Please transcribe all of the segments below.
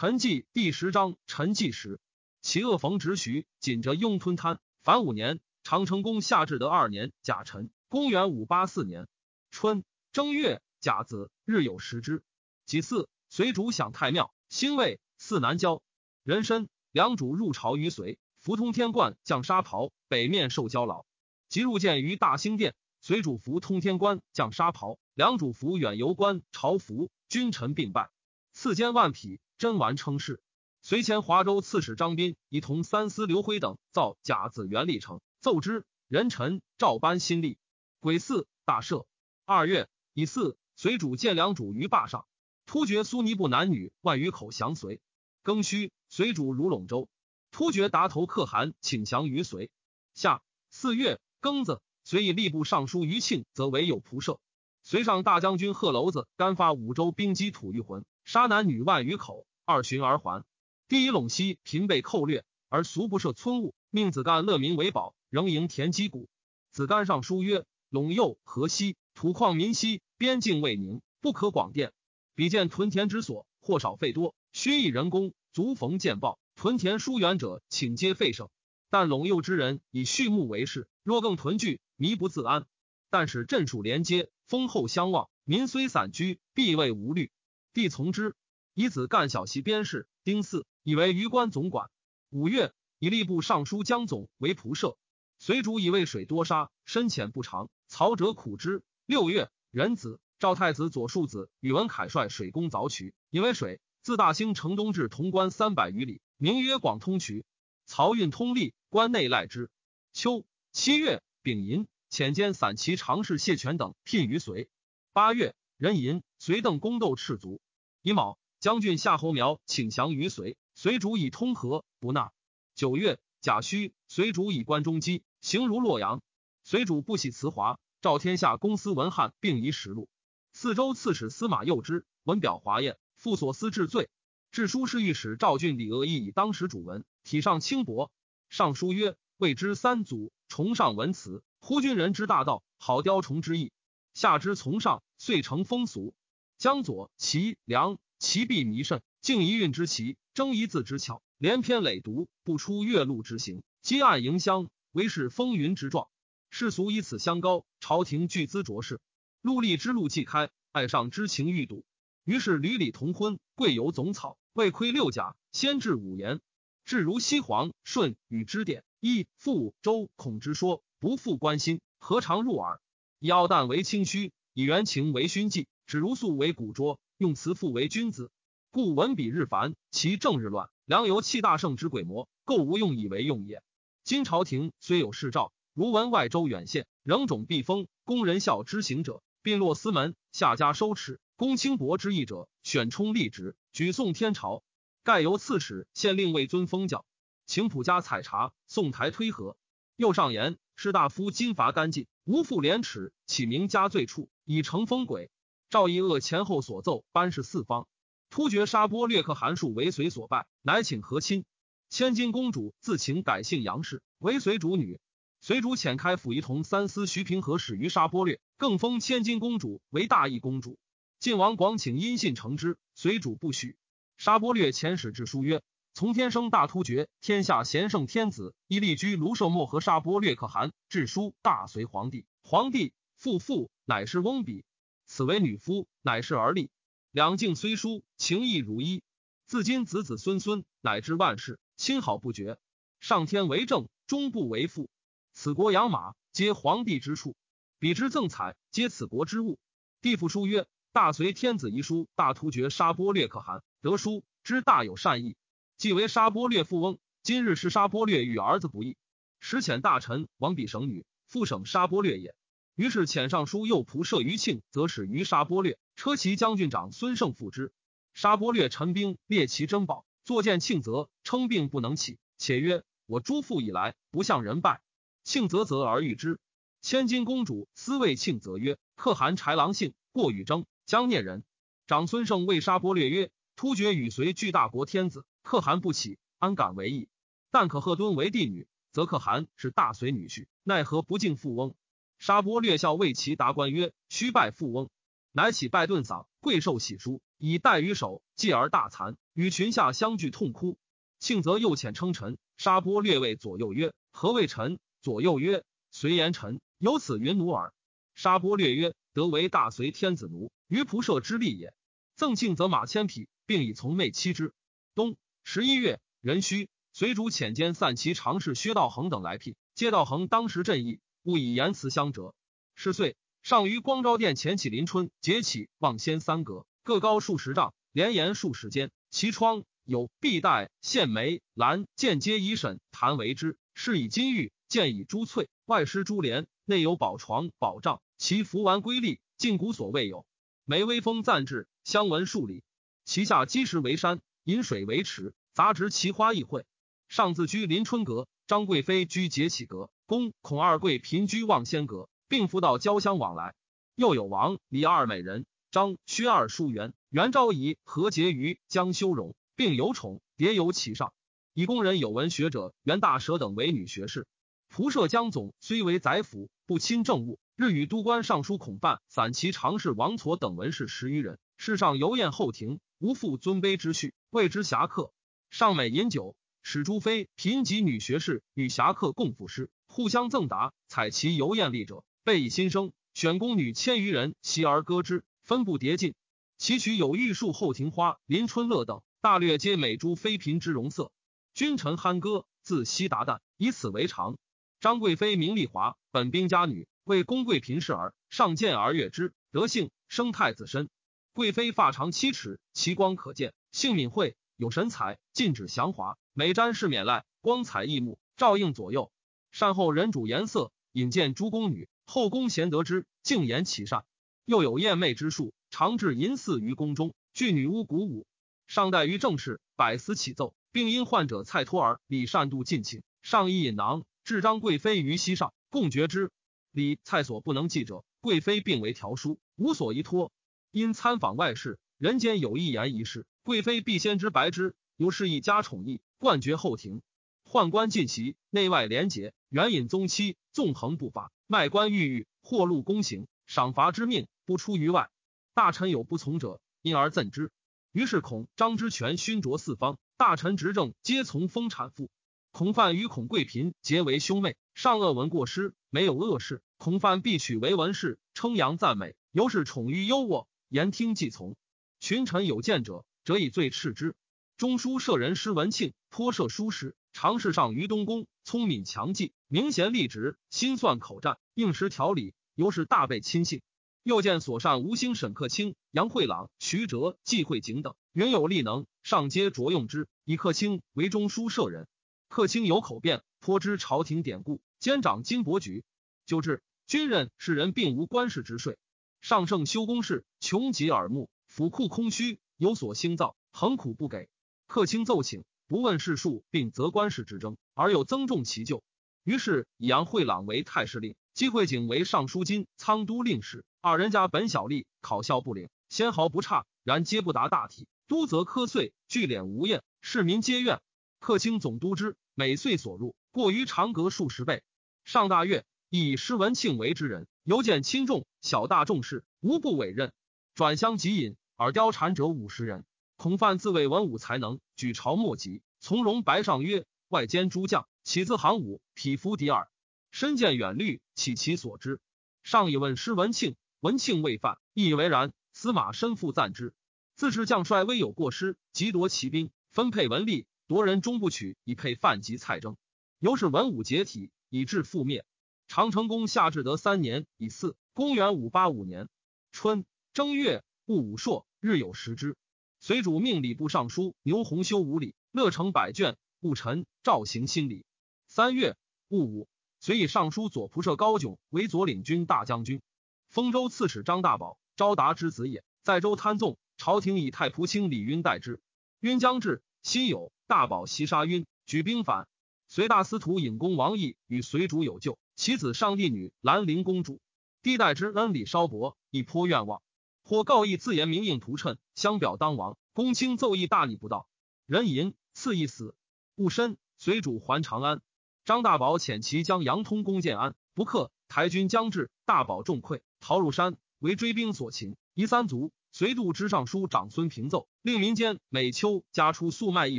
陈纪第十章，陈纪时，其恶逢直徐，紧着雍吞贪。凡五年，长成宫下至德二年，甲辰，公元五八四年春正月，甲子，日有食之。己巳，随主享太庙，兴卫四南郊人参。梁主入朝于隋，服通天冠，降沙袍，北面受交老。即入见于大兴殿，随主服通天冠，降沙袍，梁主服远游官朝服，君臣并拜，赐坚万匹。真完称是，随前华州刺史张斌一同三司刘辉等造甲子元历成，奏之，人臣照颁新历。癸巳，大赦。二月乙巳，随主见良主于坝上，突厥苏尼部男女万余口降随。庚戌，随主如陇州，突厥达头可汗请降于随。夏四月庚子，随以吏部尚书于庆则为有仆射。随上大将军贺楼子干发五州兵击吐谷浑，杀男女万余口。二旬而还。第一陇西贫被寇掠，而俗不设村务，命子干乐民为保，仍营田积谷。子干上书曰：“陇右河西土旷民稀，边境未宁，不可广电。比见屯田之所，或少费多，须以人工。足逢见报，屯田疏远者，请皆费省。但陇右之人以畜牧为事，若更屯聚，民不自安。但使镇戍连接，丰厚相望，民虽散居，必未无虑。帝从之。”以子干小袭边事，丁巳，以为余官总管。五月，以吏部尚书江总为仆射。随主以渭水多沙，深浅不长，曹者苦之。六月，壬子，赵太子左庶子宇文恺率水攻凿渠，以为水自大兴城东至潼关三百余里，名曰广通渠。漕运通利，关内赖之。秋七月，丙寅，遣兼散骑常侍谢权等聘于隋。八月，壬寅，随邓公斗赤足。乙卯。将军夏侯苗请降于隋，隋主以通和不纳。九月，甲戌，隋主以关中基，行如洛阳。隋主不喜辞华，召天下公司文翰，并移实录。四州刺史司马右之文表华宴，复所思治罪。致书侍御史赵俊礼恶意以当时主文，体上轻薄。上书曰：“谓之三祖，崇尚文辞，忽君人之大道，好雕虫之意。下之从上，遂成风俗。江左、齐、梁。”其必弥甚，敬一韵之奇，争一字之巧，连篇累牍，不出月露之形，积暗迎香，为是风云之状。世俗以此相高，朝廷巨资卓氏，陆吏之路既开，爱上之情欲笃。于是屡礼同婚，贵游总草，未亏六甲，先至五言，至如西皇舜与之典，一复周孔之说，不复关心，何尝入耳？以傲淡为清虚，以元情为熏剂，指如素为古拙。用词父为君子，故文笔日繁，其政日乱。良由气大圣之鬼魔，构无用以为用也。今朝廷虽有世诏，如闻外州远县仍种避风，公人孝之行者，并落司门，下家收持，公轻薄之意者，选充立职，举送天朝。盖由刺史、县令未尊封教，请普家采茶，送台推和。又上言士大夫金伐干净，无复廉耻，起名加罪处，以成风鬼。赵义恶前后所奏，班氏四方。突厥沙波略克韩述为随所败，乃请和亲。千金公主自请改姓杨氏，为随主女。随主遣开府仪同三司徐平和使于沙波略，更封千金公主为大义公主。晋王广请因信承之，随主不许。沙波略遣使致书曰：“从天生大突厥，天下贤圣天子，亦立居卢舍莫和沙波略可汗。致书大隋皇帝，皇帝父父乃是翁比。”此为女夫，乃是而立。两境虽疏，情义如一。自今子子孙孙，乃至万世，亲好不绝。上天为政，终不为父。此国养马，皆皇帝之处；彼之赠彩，皆此国之物。帝复书曰：“大隋天子遗书，大突厥沙波略可汗得书，之大有善意。既为沙波略富翁，今日是沙波略与儿子不义，时遣大臣王比省女，复省沙波略也。”于是遣尚书右仆射于庆，则使于沙波略车骑将军长孙胜复之。沙波略陈兵列其珍宝，坐见庆泽，称病不能起，且曰：“我诸父以来，不向人拜。”庆泽则而遇之。千金公主私谓庆泽曰：“可汗豺狼性，过与争，将念人。”长孙胜谓沙波略曰：“突厥与隋俱大国天子，可汗不起，安敢为义？但可贺敦为帝女，则可汗是大隋女婿，奈何不敬富翁？”沙波略笑为其达官曰：“须拜富翁。”乃起拜顿嗓，贵受喜书，以带于手，继而大惭。与群下相聚痛哭。庆则又遣称臣，沙波略谓左右曰：“何谓臣？”左右曰：“随言臣。”由此云奴耳。沙波略曰：“得为大隋天子奴，于仆射之利也。”赠庆则马千匹，并以从妹妻之。冬十一月，壬戌，随主遣兼散骑常侍薛道衡等来聘。皆道衡当时阵义，勿以言辞相折。是岁，上于光昭殿前起临春，节起望仙三阁，各高数十丈，连延数十间，其窗。有碧带、线梅、兰，间皆以沈檀为之。是以金玉，见以珠翠，外施珠帘，内有宝床、宝帐。其服完瑰丽，近古所未有。梅微风赞至，相闻数里。其下积石为山，饮水为池，杂植奇花异卉。上自居临春阁，张贵妃居节启阁，公孔二贵嫔居望仙阁，并辅导交相往来。又有王李二美人，张薛二淑媛，元昭仪何婕妤，江修容。并有宠，迭有其上。以工人有文学者袁大蛇等为女学士。仆射江总虽为宰辅，不亲政务，日与都官尚书孔范、散骑常侍王痤等文士十余人。世上游宴后庭，无负尊卑之序，谓之侠客。上美饮酒，使诸妃嫔及女学士与侠客共赋诗，互相赠答。采其游艳丽者，备以新生，选宫女千余人习而歌之，分不迭进。其曲有玉树后庭花、临春乐等。大略皆美诸妃嫔之容色，君臣酣歌，自悉达旦，以此为常。张贵妃名丽华，本兵家女，为宫贵嫔侍儿，上见而悦之，德性生太子身。贵妃发长七尺，其光可见，性敏慧，有神采，禁止祥华，美瞻是免赖，光彩异目，照应左右。善后人主颜色，引荐诸宫女，后宫贤得之，敬言其善。又有艳媚之术，常至淫祀于宫中，具女巫鼓舞。上待于正事，百思起奏，并因患者蔡托儿李善度进请，上衣引囊，至张贵妃于膝上，共决之。李蔡所不能记者，贵妃并为条书，无所依托。因参访外事，人间有一言一事，贵妃必先知白之，由是一家宠溺，冠绝后庭。宦官尽袭，内外廉洁，援引宗妻，纵横不法，卖官鬻狱，获禄宫刑，赏罚之命不出于外。大臣有不从者，因而赠之。于是孔张之权熏灼四方，大臣执政皆从封产妇。孔范与孔贵嫔结为兄妹，上恶闻过失，没有恶事。孔范必取为文士，称扬赞美，由是宠于优渥，言听计从。群臣有见者，则以罪斥之。中书舍人施文庆颇涉书史，常侍上于东宫，聪敏强记，明贤立直，心算口战，应时条理，尤是大被亲信。又见所善吴兴、沈克清、杨惠朗、徐哲、季惠景等，云有力能，上皆着用之。以克清为中书舍人，克清有口辩，颇知朝廷典故，兼掌金帛局。就至军任士人，并无官事之税。上圣修宫事，穷极耳目，府库空虚，有所兴造，恒苦不给。客卿奏请，不问世数，并责官事之争，而又增重其咎。于是以杨惠朗为太师令，季惠景为尚书金仓都令史。二人家本小吏，考校不领，纤毫不差，然皆不达大体。都则苛岁，聚敛无厌，市民皆怨。客卿总督之，每岁所入过于长阁数十倍。上大悦，以施文庆为之人，尤见轻重，小大重事，无不委任。转相即引，而貂蝉者五十人。孔范自谓文武才能，举朝莫及，从容白上曰：“外兼诸将，岂自行武，匹夫敌耳？身见远虑，岂其所知？”上以问施文庆。文庆未犯，亦以为然。司马身负赞之，自是将帅微有过失，即夺其兵，分配文吏，夺人终不取，以配范及蔡征。由是文武解体，以致覆灭。长成宫下至德三年乙巳，公元五八五年春正月戊午朔，日有食之。随主命礼部尚书牛弘修五礼，乐成百卷。戊辰，赵行新礼。三月戊午，随以尚书左仆射高炯为左领军大将军。丰州刺史张大宝，昭达之子也，在州贪纵，朝廷以太仆卿李晕代之。晕将至，辛酉，大宝袭杀晕，举兵反。隋大司徒尹公王毅与隋主有旧，其子上帝女兰陵公主，帝代之恩礼稍薄，亦颇愿望。或告义自言明应图谶，相表当王。公卿奏议大逆不道，人淫赐一死。戊申，随主还长安。张大宝遣其将杨通攻建安，不克。台军将至，大宝众溃。逃入山，为追兵所擒，夷三族。随度之尚书长孙平奏，令民间每秋加出粟麦一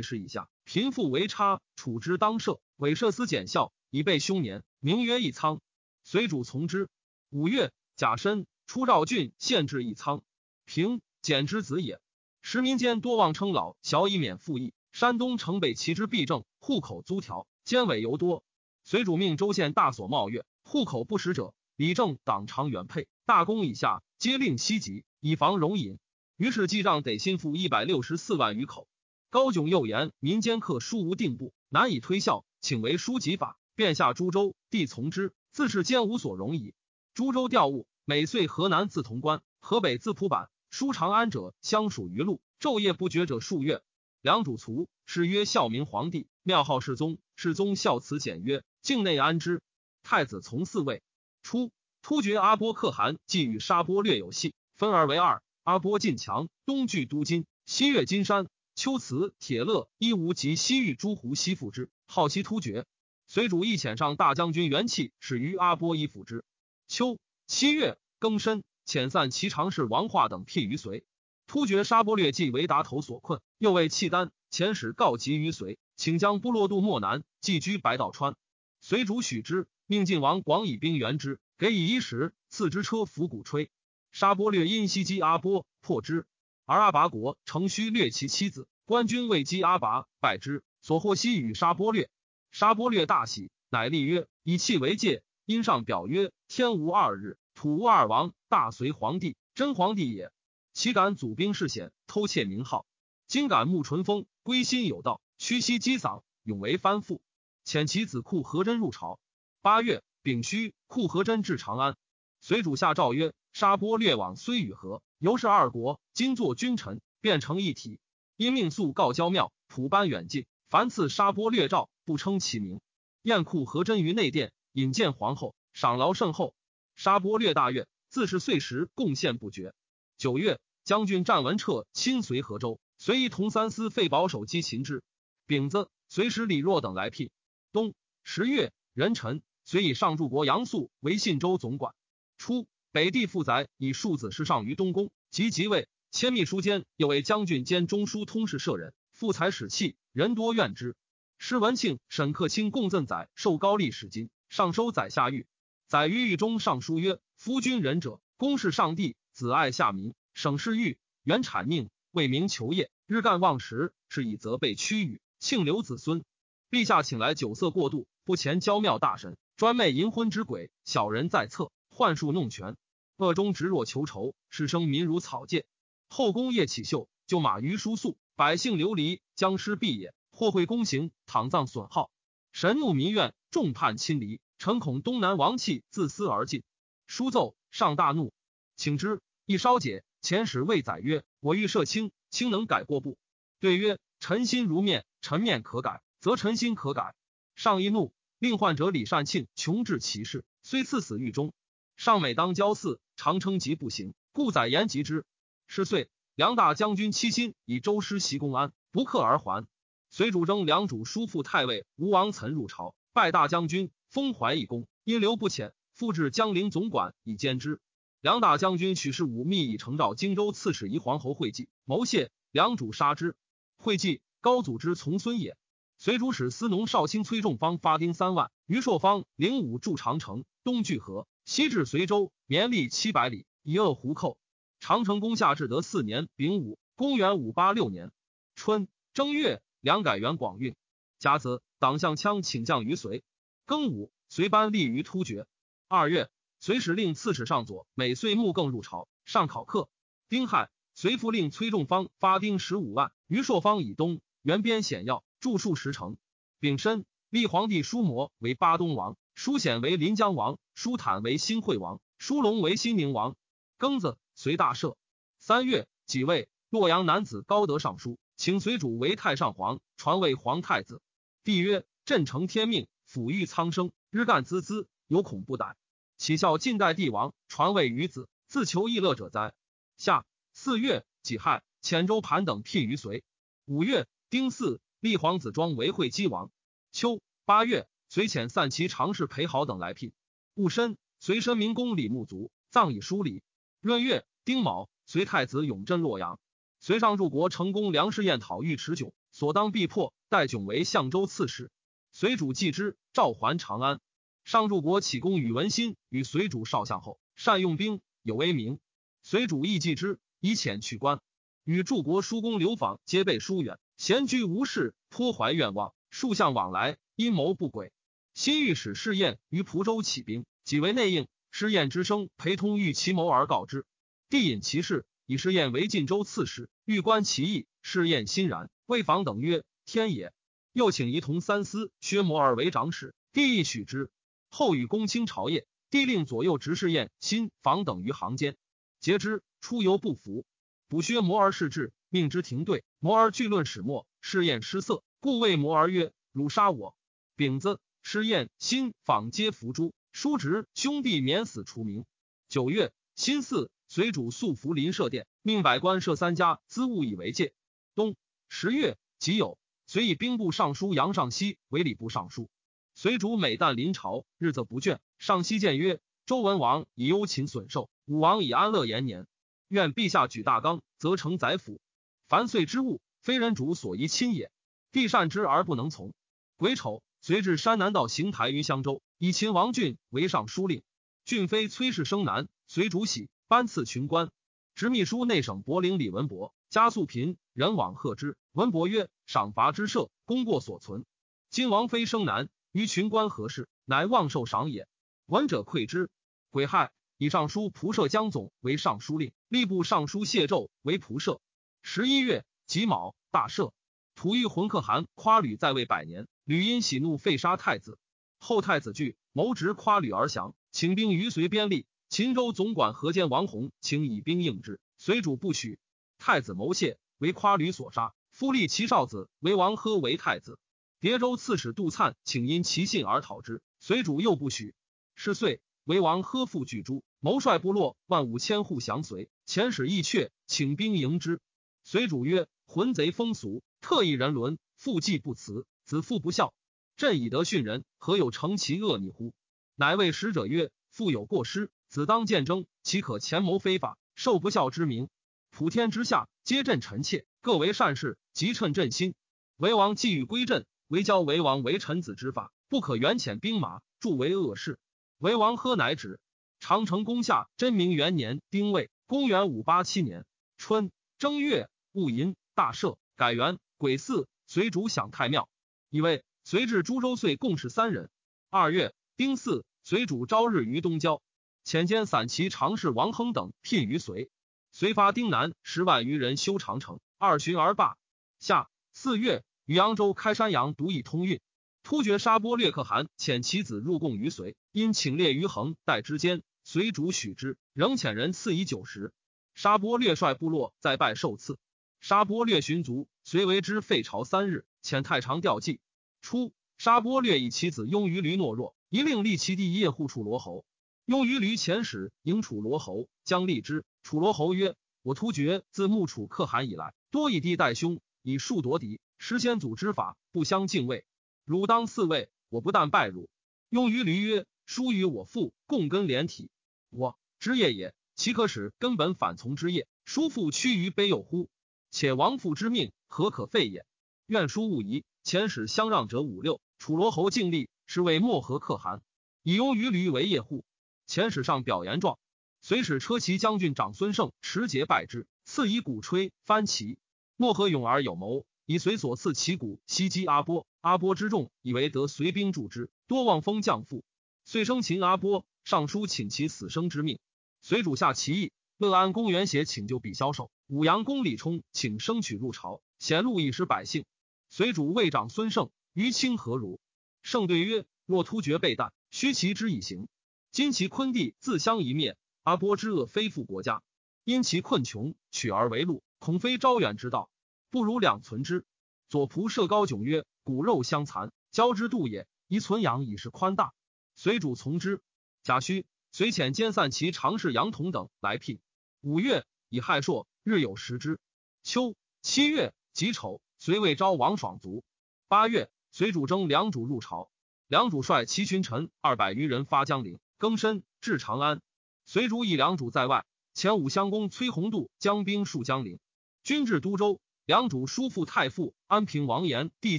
石以下，贫富为差，处之当赦。韦设司检校，以备凶年，名曰义仓。随主从之。五月，甲申，出赵郡县治一仓。平简之子也。时民间多望称老，小以免赋役。山东城北齐之弊政，户口租条，奸伪尤多。随主命州县大所冒月，户口不实者，理政党常原配。大功以下，皆令西籍，以防容隐。于是记账得新赋一百六十四万余口。高炯又言民间客书无定部，难以推效，请为书籍法，便下株洲，帝从之，自是兼无所容矣。株洲调物，每岁河南自潼关，河北自蒲坂。书长安者相属于路，昼夜不绝者数月。梁主卒，谥曰孝明皇帝，庙号世宗。世宗孝慈简曰，境内安之。太子从四位。初，突厥阿波可汗既与沙波略有隙，分而为二。阿波进强，东据都金，西越金山。秋辞、铁勒、伊吾及西域诸胡西附之，好其突厥。随主亦遣上大将军元气，使于阿波以辅之。秋七月庚申。遣散其常侍王化等辟于隋，突厥沙波略既为达头所困，又为契丹遣使告急于隋，请将部落渡漠南，寄居白道川。随主许之，命晋王广以兵援之，给以衣食，赐之车服鼓吹。沙波略因袭击阿波，破之，而阿拔国乘虚掠其妻子，官军未击阿拔，败之，所获悉与沙波略。沙波略大喜，乃立曰：以契为戒。因上表曰：天无二日。土无二王，大隋皇帝真皇帝也。岂敢祖兵事险，偷窃名号？今敢慕淳风，归心有道，屈膝击嗓，永为藩父。遣其子库和真入朝。八月丙戌，库和真至长安。随主下诏曰：沙波略往虽与和，犹是二国。今作君臣，变成一体。因命速告交庙，普班远近，凡赐沙波略诏，不称其名。宴库和真于内殿，引见皇后，赏劳甚厚。沙波略大悦，自是岁时贡献不绝。九月，将军战文彻亲随河州，随一同三司废保守击秦之。丙子，随使李若等来聘。冬十月，壬辰，随以上柱国杨素为信州总管。初，北地负载以庶子侍上于东宫，及即位，迁秘书监，又为将军兼中书通事舍人，富才使器，人多怨之。施文庆、沈克清共赠宰受高丽使金，上收宰下狱。载于狱中上书曰：“夫君仁者，公事上帝，子爱下民，省事狱，原产命，为民求业，日干忘食，是以责备屈辱，庆留子孙。陛下请来酒色过度，不前交庙大神，专媚淫昏之鬼，小人在侧，幻术弄权，恶中直若求仇，使生民如草芥。后宫夜起秀，就马于书宿，百姓流离，僵尸毙也。或会宫刑，躺葬损耗，神怒民怨，众叛亲离。”臣恐东南王气自私而尽，书奏上大怒，请之。一稍解，遣使谓载曰：“我欲赦卿，卿能改过不？”对曰：“臣心如面，臣面可改，则臣心可改。”上一怒，令患者李善庆穷治其事，虽赐死狱中。上每当交祀，常称疾不行，故载言及之。是岁，梁大将军七心以周师袭公安，不克而还。随主征梁主叔父太尉吴王岑入朝，拜大将军。封怀义公，因留不遣，复至江陵总管以兼之。梁大将军许世武密以承诏荆州刺史仪皇侯惠济谋谢，梁主杀之。惠济高祖之从孙也。随主使司农少卿崔仲方发兵三万，于朔方领武筑长城，东据河，西至随州，绵历七百里，以扼胡寇。长城攻下至德四年丙午，公元五八六年春正月，梁改元广运。甲子，党项羌请将于隋。庚午，随班立于突厥。二月，随使令刺史上左每岁木更入朝，上考课。丁亥，随复令崔仲方发兵十五万于朔方以东，原边险要，驻数十城。丙申，立皇帝叔摩为巴东王，叔显为临江王，叔坦为新会王，叔龙为新宁王。庚子，随大赦。三月，己未，洛阳男子高德上书，请随主为太上皇，传位皇太子。帝曰：朕承天命。抚育苍生，日干孜孜，有恐不逮。岂效晋代帝王传位于子，自求逸乐者哉？夏四月己亥，遣州盘等聘于隋。五月丁巳，立皇子庄为会稽王。秋八月，随遣散骑常侍裴豪等来聘。戊申，随申明公李牧卒，葬以疏礼。闰月丁卯，随太子永镇洛阳。随上入国成功梁士彦讨御持迥，所当必破，代迥为相州刺史。随主继之，召还长安。上柱国启功宇文新，与随主少相后，善用兵，有威名。随主亦继之，以遣去官。与柱国叔公刘访皆被疏远，闲居无事，颇怀愿望。数相往来，阴谋不轨。新御史试验于蒲州起兵，即为内应。试验之声，陪同欲其谋而告之。帝引其事，以试验为晋州刺史，欲观其意。试验欣然，魏访等曰：“天也。”又请仪同三司薛摩尔为长史，帝亦许之。后与公卿朝谒，帝令左右执事宴、新访等于行间，节之。出游不服。补薛摩尔事至，命之停队。摩儿据论始末，试验失色，故谓摩尔曰：“汝杀我。”丙子，试验、新访皆伏诛。叔侄兄弟免死除名。九月，辛巳，随主素服临舍殿，命百官设三家，资物以为戒。冬十月己酉，遂以兵部尚书杨尚锡为礼部尚书。随主每旦临朝，日则不倦。尚熙谏曰：“周文王以忧秦损寿，武王以安乐延年。”愿陛下举大纲，则成宰辅。凡岁之物，非人主所宜亲也。帝善之而不能从。癸丑，随至山南道行台于襄州，以秦王俊为尚书令。俊妃崔氏生男，随主喜，颁赐群官。执秘书内省柏陵李文博，加素贫，人往贺之。文伯曰：“赏罚之赦，功过所存。今王妃生男，于群官何事？乃望受赏也。”闻者愧之。癸亥。以尚书仆射江总为尚书令，吏部尚书谢胄为仆射。十一月己卯，大赦。吐欲浑可汗夸吕在位百年，吕因喜怒废杀太子。后太子惧，谋执夸吕而降，请兵于随边立。秦州总管何坚王弘请以兵应之，随主不许。太子谋谢，为夸吕所杀。夫立其少子为王呵为太子。叠州刺史杜粲请因其信而讨之，随主又不许。是岁，为王呵复拒诸。谋率部落万五千户降随，遣使义阙，请兵迎之。随主曰：“浑贼风俗，特异人伦，父既不辞，子父不孝。朕以德训人，何有成其恶逆乎？”乃谓使者曰：“父有过失，子当见争，岂可前谋非法，受不孝之名？普天之下，皆朕臣妾，各为善事，即趁朕心。为王既欲归朕，唯教为王为臣子之法，不可远遣兵马，助为恶事。为王喝乃止。”长城攻下真明元年丁未，公元五八七年春正月戊寅，大赦，改元癸巳，随主享太庙。以为随至株洲岁共事三人。二月丁巳，随主朝日于东郊，遣兼散骑常侍王亨等聘于随。随发丁南十万余人修长城，二旬而罢。夏四月，于扬州开山阳，独以通运。突厥沙波略可汗遣其子入贡于隋，因请列于衡代之间。随主许之，仍遣人赐以酒食。沙波略率部落再拜受赐。沙波略寻族，隋为之废朝三日，遣太常吊祭。初，沙波略以其子雍于驴懦弱，一令立其弟叶护楚罗侯。雍于驴遣使迎楚罗侯，将立之。楚罗侯曰：“我突厥自穆楚可汗以来，多以弟代兄，以数夺敌，失先祖之法，不相敬畏。汝当嗣位，我不但拜汝。”雍于驴曰：“叔与我父共根连体。”我之业也，岂可使根本反从之业？叔父屈于卑幼乎？且亡父之命，何可废也？愿叔勿疑。遣使相让者五六，楚罗侯敬立，是为漠河可汗，以拥于驴为业户。遣使上表言状，随使车骑将军长孙胜持节拜之，赐以鼓吹翻旗。漠河勇而有谋，以随所赐旗鼓袭击阿波。阿波之众以为得随兵助之，多望风降附，遂生擒阿波。上书请其死生之命，随主下其意。乐安公元写请救比萧守，武阳公李冲请生取入朝，显露以失百姓。随主魏长孙胜于清何如？胜对曰：若突厥被旦，须其之以行。今其昆地自相一灭，阿波之恶非复国家，因其困穷，取而为禄，恐非招远之道，不如两存之。左仆射高迥曰：骨肉相残，交之度也，宜存养以示宽大。随主从之。贾诩随遣兼散其常侍杨同等来聘。五月，以亥朔，日有食之。秋七月己丑，随魏昭王爽卒。八月，随主征梁主入朝，梁主率其群臣二百余人发江陵，更深至长安。随主以梁主在外，前武襄公崔弘度将兵戍江陵，军至都州，梁主叔父太傅安平王延、帝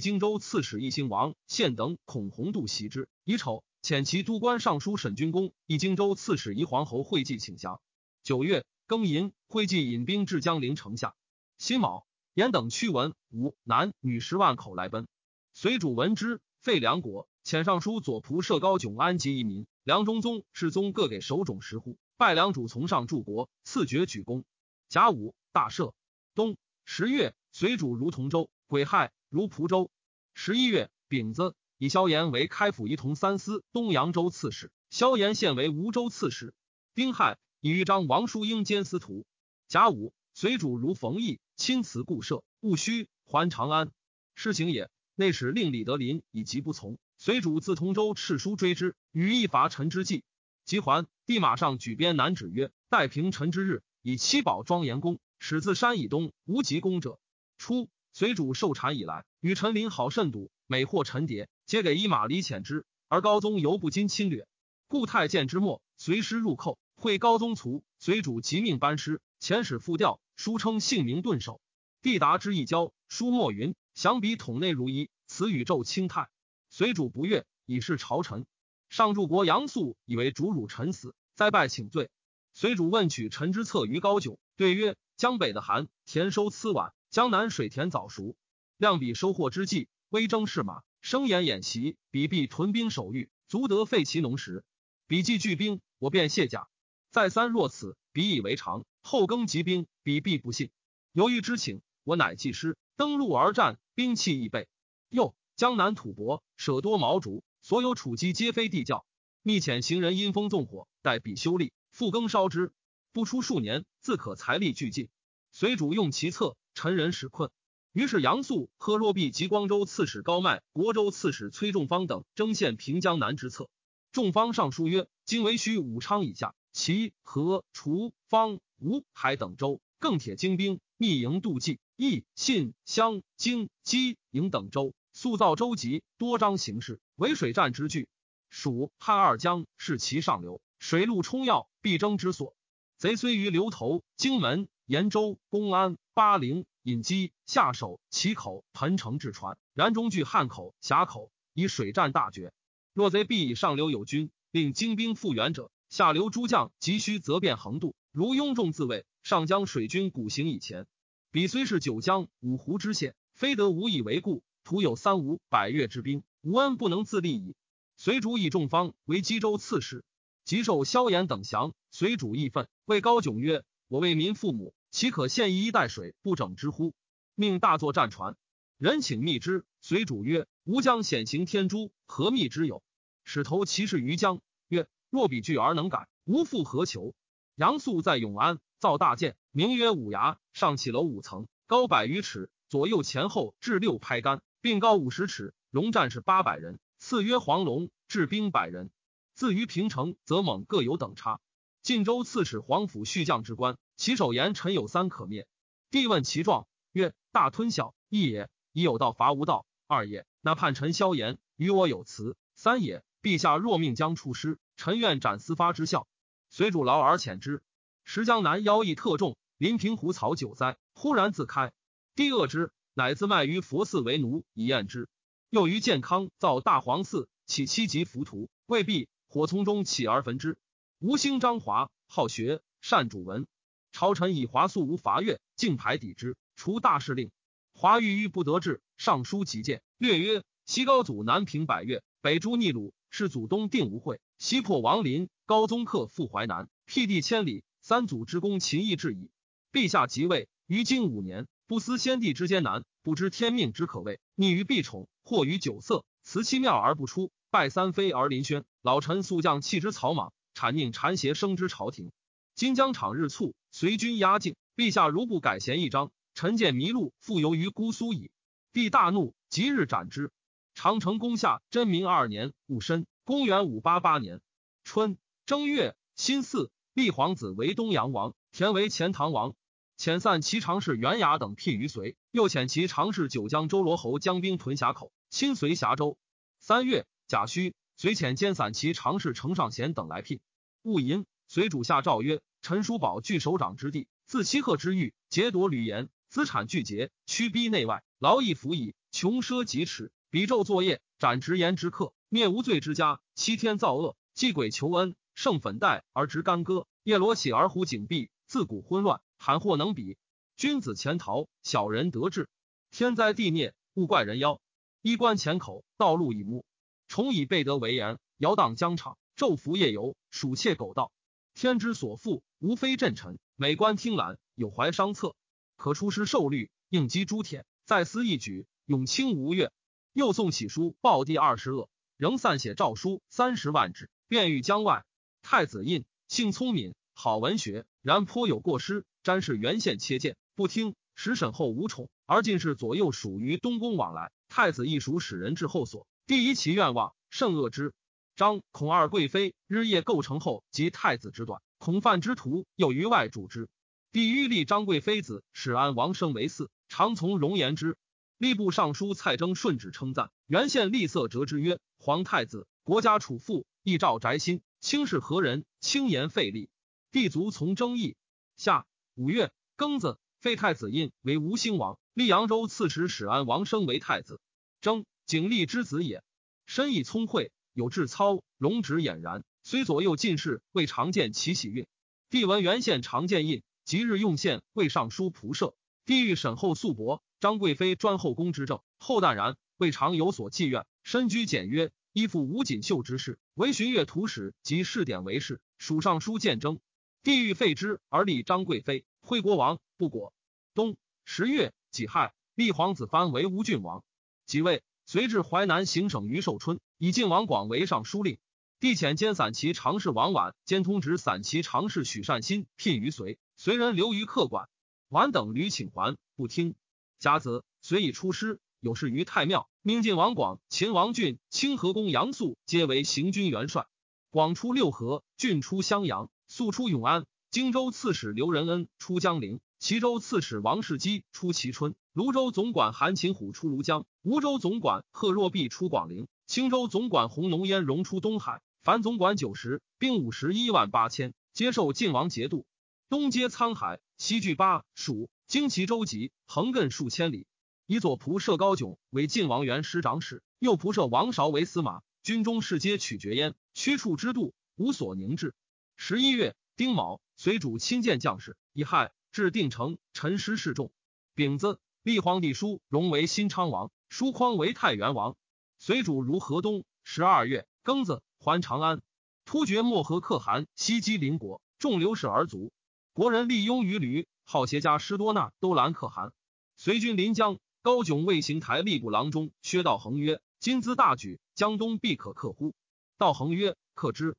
荆州刺史义兴王宪等恐弘度袭之，乙丑，遣其都官尚书沈君公、义荆州刺史宜皇侯会稽请降。九月庚寅，会稽引兵至江陵城下。辛卯，延等驱文武男女十万口来奔。随主闻之，废梁国，遣尚书左仆射高迥安及一民。梁中宗、世宗各给首种十户。拜梁主从上柱国，赐爵举功。甲午，大赦。冬十月，随主如同州，癸亥如蒲州。十一月丙子，以萧炎为开府仪同三司东扬州刺史，萧炎现为吴州刺史。丁亥，以豫章王叔英兼司徒。甲午，随主如冯异亲辞故舍，戊戌，还长安。施行也，内史令李德林以疾不从，随主自同州敕书追之，与一伐陈之计。即还，帝马上举鞭南指曰：“待平陈之日，以七宝庄严宫，始自山以东无及功者。”初，随主受禅以来，与陈琳好甚笃，每获陈牒，皆给一马离遣之。而高宗犹不禁侵略，故太监之末，随师入寇，会高宗卒，随主即命班师，遣使复调，书称姓名顿首。帝答之一交，书墨云：“降笔统内如一，此宇宙清泰。”随主不悦，以示朝臣。上柱国杨素以为主辱臣死，再拜请罪。随主问取臣之策于高九，对曰：江北的寒，田收疵晚；江南水田早熟。量比收获之际，微征士马，生言演习，比必屯兵守御，足得废其农时。比既聚兵，我便卸甲。再三若此，彼以为常。后更集兵，彼必不信。由于之请，我乃计师登陆而战，兵器易备。又江南土薄，舍多毛竹。所有储积皆非地窖，密遣行人因风纵火，待彼修立，复更烧之。不出数年，自可财力俱尽。随主用其策，陈人使困。于是杨素、贺若弼及光州刺史高迈、国州刺史崔仲方等征献平江南之策。仲方上书曰：今为须武昌以下，齐、河、楚、方、吴、海等州，更铁精兵，密营渡济、益、信、襄、荆、畿营等州。塑造州籍，多张形式，为水战之具。蜀汉二江是其上流，水陆冲要，必争之所。贼虽于流头、荆门、延州、公安、巴陵、隐基下手，其口、彭城至船，然中据汉口、峡口，以水战大绝。若贼必以上流有军，令精兵复原者，下流诸将急需则便横渡，如雍众自卫。上将水军鼓行以前，彼虽是九江、五湖之县，非得无以为故。徒有三五百越之兵，吴恩不能自立矣。随主以众方为冀州刺史，即受萧衍等降。随主义愤，谓高炯曰：“我为民父母，岂可献衣带水不整之乎？”命大作战船，人请密之。随主曰：“吾将险行天诛，何密之有？”使投其事于江，曰：“若比惧而能改，吾复何求？”杨素在永安造大舰，名曰五崖，上起楼五层，高百余尺，左右前后置六拍杆。并高五十尺，容战士八百人。赐曰黄龙，治兵百人。自于平城，则猛各有等差。晋州刺史黄甫续将之官，其首言臣有三可灭。帝问其状，曰：大吞小，一也；已有道伐无道，二也。那叛臣萧炎与我有词，三也。陛下若命将出师，臣愿斩司发之效。随主劳而遣之。时江南妖异特重，临平湖草久灾，忽然自开。帝恶之。乃自卖于佛寺为奴以验之。又于健康造大皇寺，起七级浮屠，未必火从中起而焚之。吴兴张华好学，善主文。朝臣以华素无伐越，竞排抵之，除大事令。华郁郁不得志，上书极谏，略曰：西高祖南平百越，北诛逆虏，是祖东定无会，西破王林，高宗克复淮南，辟地千里，三祖之功秦义至矣。陛下即位于今五年。不思先帝之艰难，不知天命之可畏，溺于必宠，惑于酒色，辞其庙而不出，拜三妃而临轩。老臣速将弃之草莽，谄佞谗邪生之朝廷。今疆场日促，随军压境，陛下如不改弦一章，臣见麋鹿复游于姑苏矣。帝大怒，即日斩之。长城攻下真明二年戊申，公元五八八年春正月辛巳，立皇子为东阳王，田为钱塘王。遣散其常侍袁雅等聘于随，又遣其常侍九江周罗侯将兵屯峡口，亲随峡州。三月，贾诩随遣兼散其常侍程尚贤等来聘。戊寅，随主下诏曰：陈叔宝据首长之地，自七鹤之域，劫夺吕岩，资产巨竭，驱逼内外，劳役服役，穷奢极侈，比昼作业，斩直言之客，灭无罪之家，欺天造恶，祭鬼求恩，盛粉黛而执干戈，夜罗绮而虎景壁，自古昏乱，罕或能比。君子潜逃，小人得志。天灾地灭，勿怪人妖。衣冠浅口，道路已目。崇以备德为言，摇荡疆场，昼伏夜游，鼠窃狗盗。天之所负，无非震臣。美官听览，有怀商策，可出师受律，应击诸铁，再思一举，永清吴越。又送启书报第二十恶，仍散写诏书三十万纸，便于江外。太子印，性聪明，好文学，然颇有过失。詹事原县切谏，不听。使审后无宠，而进士左右属于东宫往来。太子亦属使人至后所，第一其愿望，甚恶之。张孔二贵妃日夜构成后，及太子之短，恐犯之徒又于外主之。帝欲立张贵妃子始安王生为嗣，常从容言之。吏部尚书蔡征顺旨称赞，原县立色折之曰：“皇太子，国家处父，义照宅心，轻视何人？轻言废立。”帝卒从征议。下五月庚子，废太子印为吴兴王，立扬州刺史史安王生为太子。征景历之子也，身亦聪慧。有志操，容止俨然，虽左右进士未常见其喜运。帝闻原县常见印，即日用县为尚书仆射。帝欲审后素薄，张贵妃专后宫之政，后淡然，未尝有所忌怨，身居简约，依附吴锦绣之事，为巡阅图史及试点为事，属尚书见征。帝欲废之，而立张贵妃惠国王，不果。冬十月己亥，立皇子藩为吴郡王，即位。随至淮南行省于寿春，以晋王广为尚书令。帝遣兼散骑常侍王绾兼通直散骑常侍许善心聘于随，随人留于客馆。绾等屡请还，不听。甲子，随以出师，有事于太庙，命晋王广、秦王俊、清河公杨素皆为行军元帅。广出六合，郡出襄阳，素出永安。荆州刺史刘仁恩出江陵。齐州刺史王世基出齐春，泸州总管韩擒虎出庐江，梧州总管贺若弼出广陵，青州总管洪龙烟荣出东海。凡总管九十，兵五十一万八千，接受晋王节度。东接沧海，西据巴蜀，经齐州籍，横亘数千里。以左仆射高炯为晋王元师长史，右仆射王韶为司马。军中士皆取决焉，驱处之度无所凝滞。十一月丁卯，随主亲见将士，以亥。至定城，陈师示众。丙子，立皇帝叔荣为新昌王，叔匡为太原王。随主如河东。十二月庚子，还长安。突厥漠河可汗西击邻国，众刘氏而卒。国人立拥于驴，好携家施多纳都拦可汗。随军临江，高炯为行台吏部郎中。薛道衡曰：“今兹大举，江东必可克乎？”道衡曰：“克之。”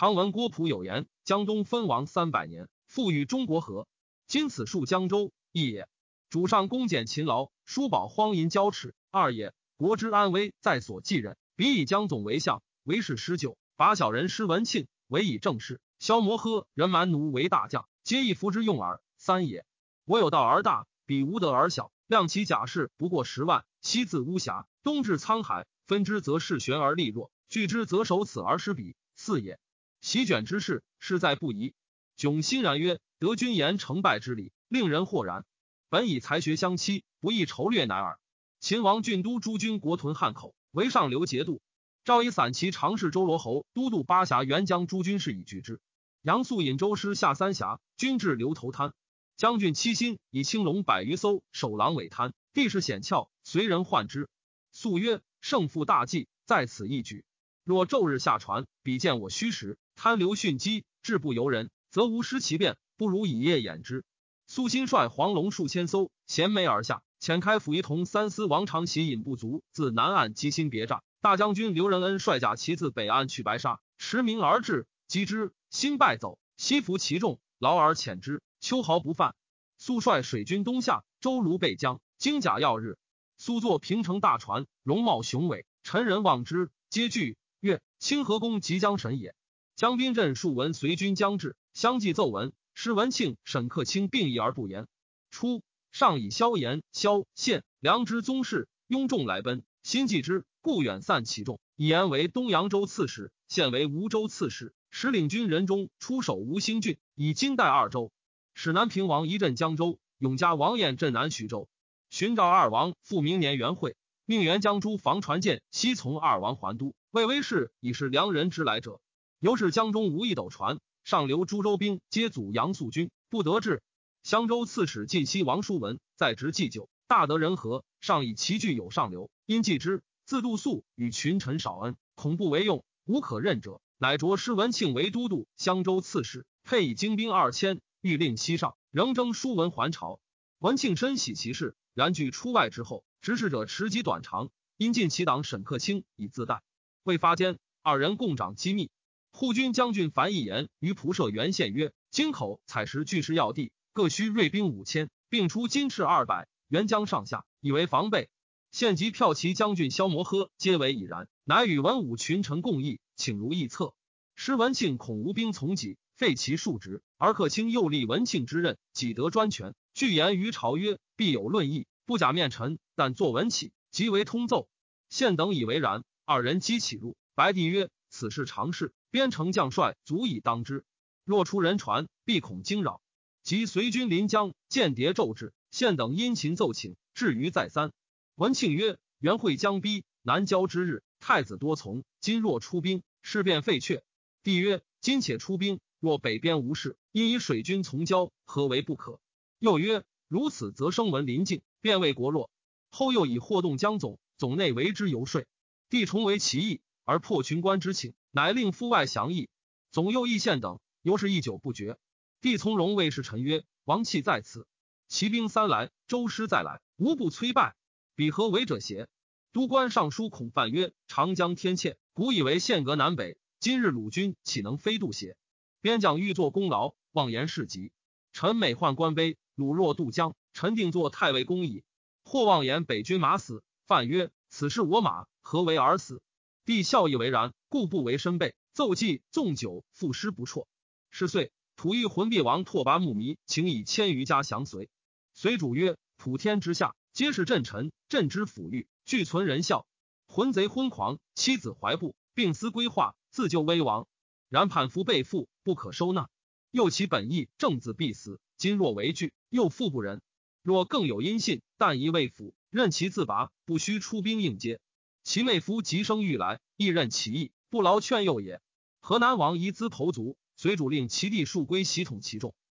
常闻郭璞有言：“江东分王三百年，复与中国和。”今此数江州一也，主上恭俭勤劳，叔宝荒淫骄侈二也。国之安危在所继任。彼以江总为相，为士施救，拔小人施文庆，委以政事，消摩诃人蛮奴为大将，皆一服之用耳。三也。我有道而大，彼无德而小。量其甲士不过十万，西自巫峡，东至沧海，分之则势悬而力弱，聚之则守此而失彼。四也。席卷之势，势在不疑。迥欣然曰。得君言成败之理，令人豁然。本以才学相期，不亦筹略乃耳。秦王郡都诸军国屯汉口，为上流节度。赵以散骑常侍周罗侯都督巴峡元江诸军事以拒之。杨素引周师下三峡，军至流头滩。将军七心以青龙百余艘守狼尾滩，地势险峭，随人患之。素曰：“胜负大计在此一举。若昼日下船，比见我虚实，贪流迅激，志不由人，则无失其变。”不如以夜掩之。苏心率黄龙数千艘衔枚而下，遣开府仪同三司王长喜引不足，自南岸击新别寨。大将军刘仁恩率甲骑自北岸去白沙，驰名而至，击之，新败走。西服其众，劳而遣之，秋毫不犯。苏率水军东下，周卢备江，精甲耀日。苏作平城大船，容貌雄伟，臣人望之，皆惧。曰：清河公即将神也。江滨镇数闻随军将至，相继奏闻。施文庆、沈克清并议而不言。初，上以萧炎、萧宪、梁之宗室拥众来奔，心忌之，故远散其众，以言为东扬州刺史，现为吴州刺史。使领军人中出守吴兴郡，以金代二州。使南平王一镇江州，永嘉王彦镇南徐州。寻召二王复明年元会，命元江诸防传见悉从二王还都。魏威氏已是良人之来者，由是江中无一斗船。上流诸州兵皆阻杨素军，不得志。襄州刺史晋西王叔文在职祭酒，大得人和，上以其具有上流，因继之，自度素与群臣少恩，恐不为用，无可任者，乃着师文庆为都督襄州刺史，配以精兵二千。欲令西上，仍征叔文还朝。文庆深喜其事，然据出外之后，执事者持己短长，因尽其党沈克清以自代。未发间，二人共掌机密。护军将军樊义言于仆射原县曰：“京口采石巨石要地，各需锐兵五千，并出金翅二百，援江上下，以为防备。现即骠骑将军萧摩诃皆为已然，乃与文武群臣共议，请如议策。师文庆恐无兵从己。”废其庶职，而克卿又立文庆之任，己得专权。具言于朝曰：“必有论议，不假面臣，但作文起，即为通奏。”献等以为然。二人即起入。白帝曰：“此事常事，边城将帅足以当之。若出人传，必恐惊扰。即随军临江，间谍骤至，现等殷勤奏请，至于再三。文庆曰：“元会将逼，南郊之日，太子多从。今若出兵，事变废阙。”帝曰：“今且出兵。”若北边无事，因以水军从交，何为不可？又曰：如此，则声闻临近，便为国弱。后又以霍动江总，总内为之游说。帝重为其意，而破群官之请，乃令夫外降议。总右议县等，犹是一久不决。帝从容谓侍臣曰：王气在此，骑兵三来，周师再来，无不摧败。彼何为者邪？都官尚书孔范曰：长江天堑，古以为县隔南北，今日鲁军岂能飞渡邪？边将欲作功劳，妄言事急。臣每患官卑，鲁若渡江，臣定做太尉公矣。或妄言北军马死，范曰：“此事我马何为而死？”帝笑以为然，故不为身备。奏祭纵酒，赋诗不辍。是岁，吐欲魂臂王拓跋慕弥，请以千余家降随。随主曰：“普天之下，皆是朕臣，朕之抚育，俱存人孝。浑贼昏狂，妻子怀不，病思规划，自救危亡。”然叛夫被缚，不可收纳。又其本意，正字必死。今若为惧，又复不仁。若更有阴信，但疑未腐，任其自拔，不须出兵应接。其妹夫即生欲来，亦任其意，不劳劝诱也。河南王夷资投足，随主令其弟数归，袭统其众。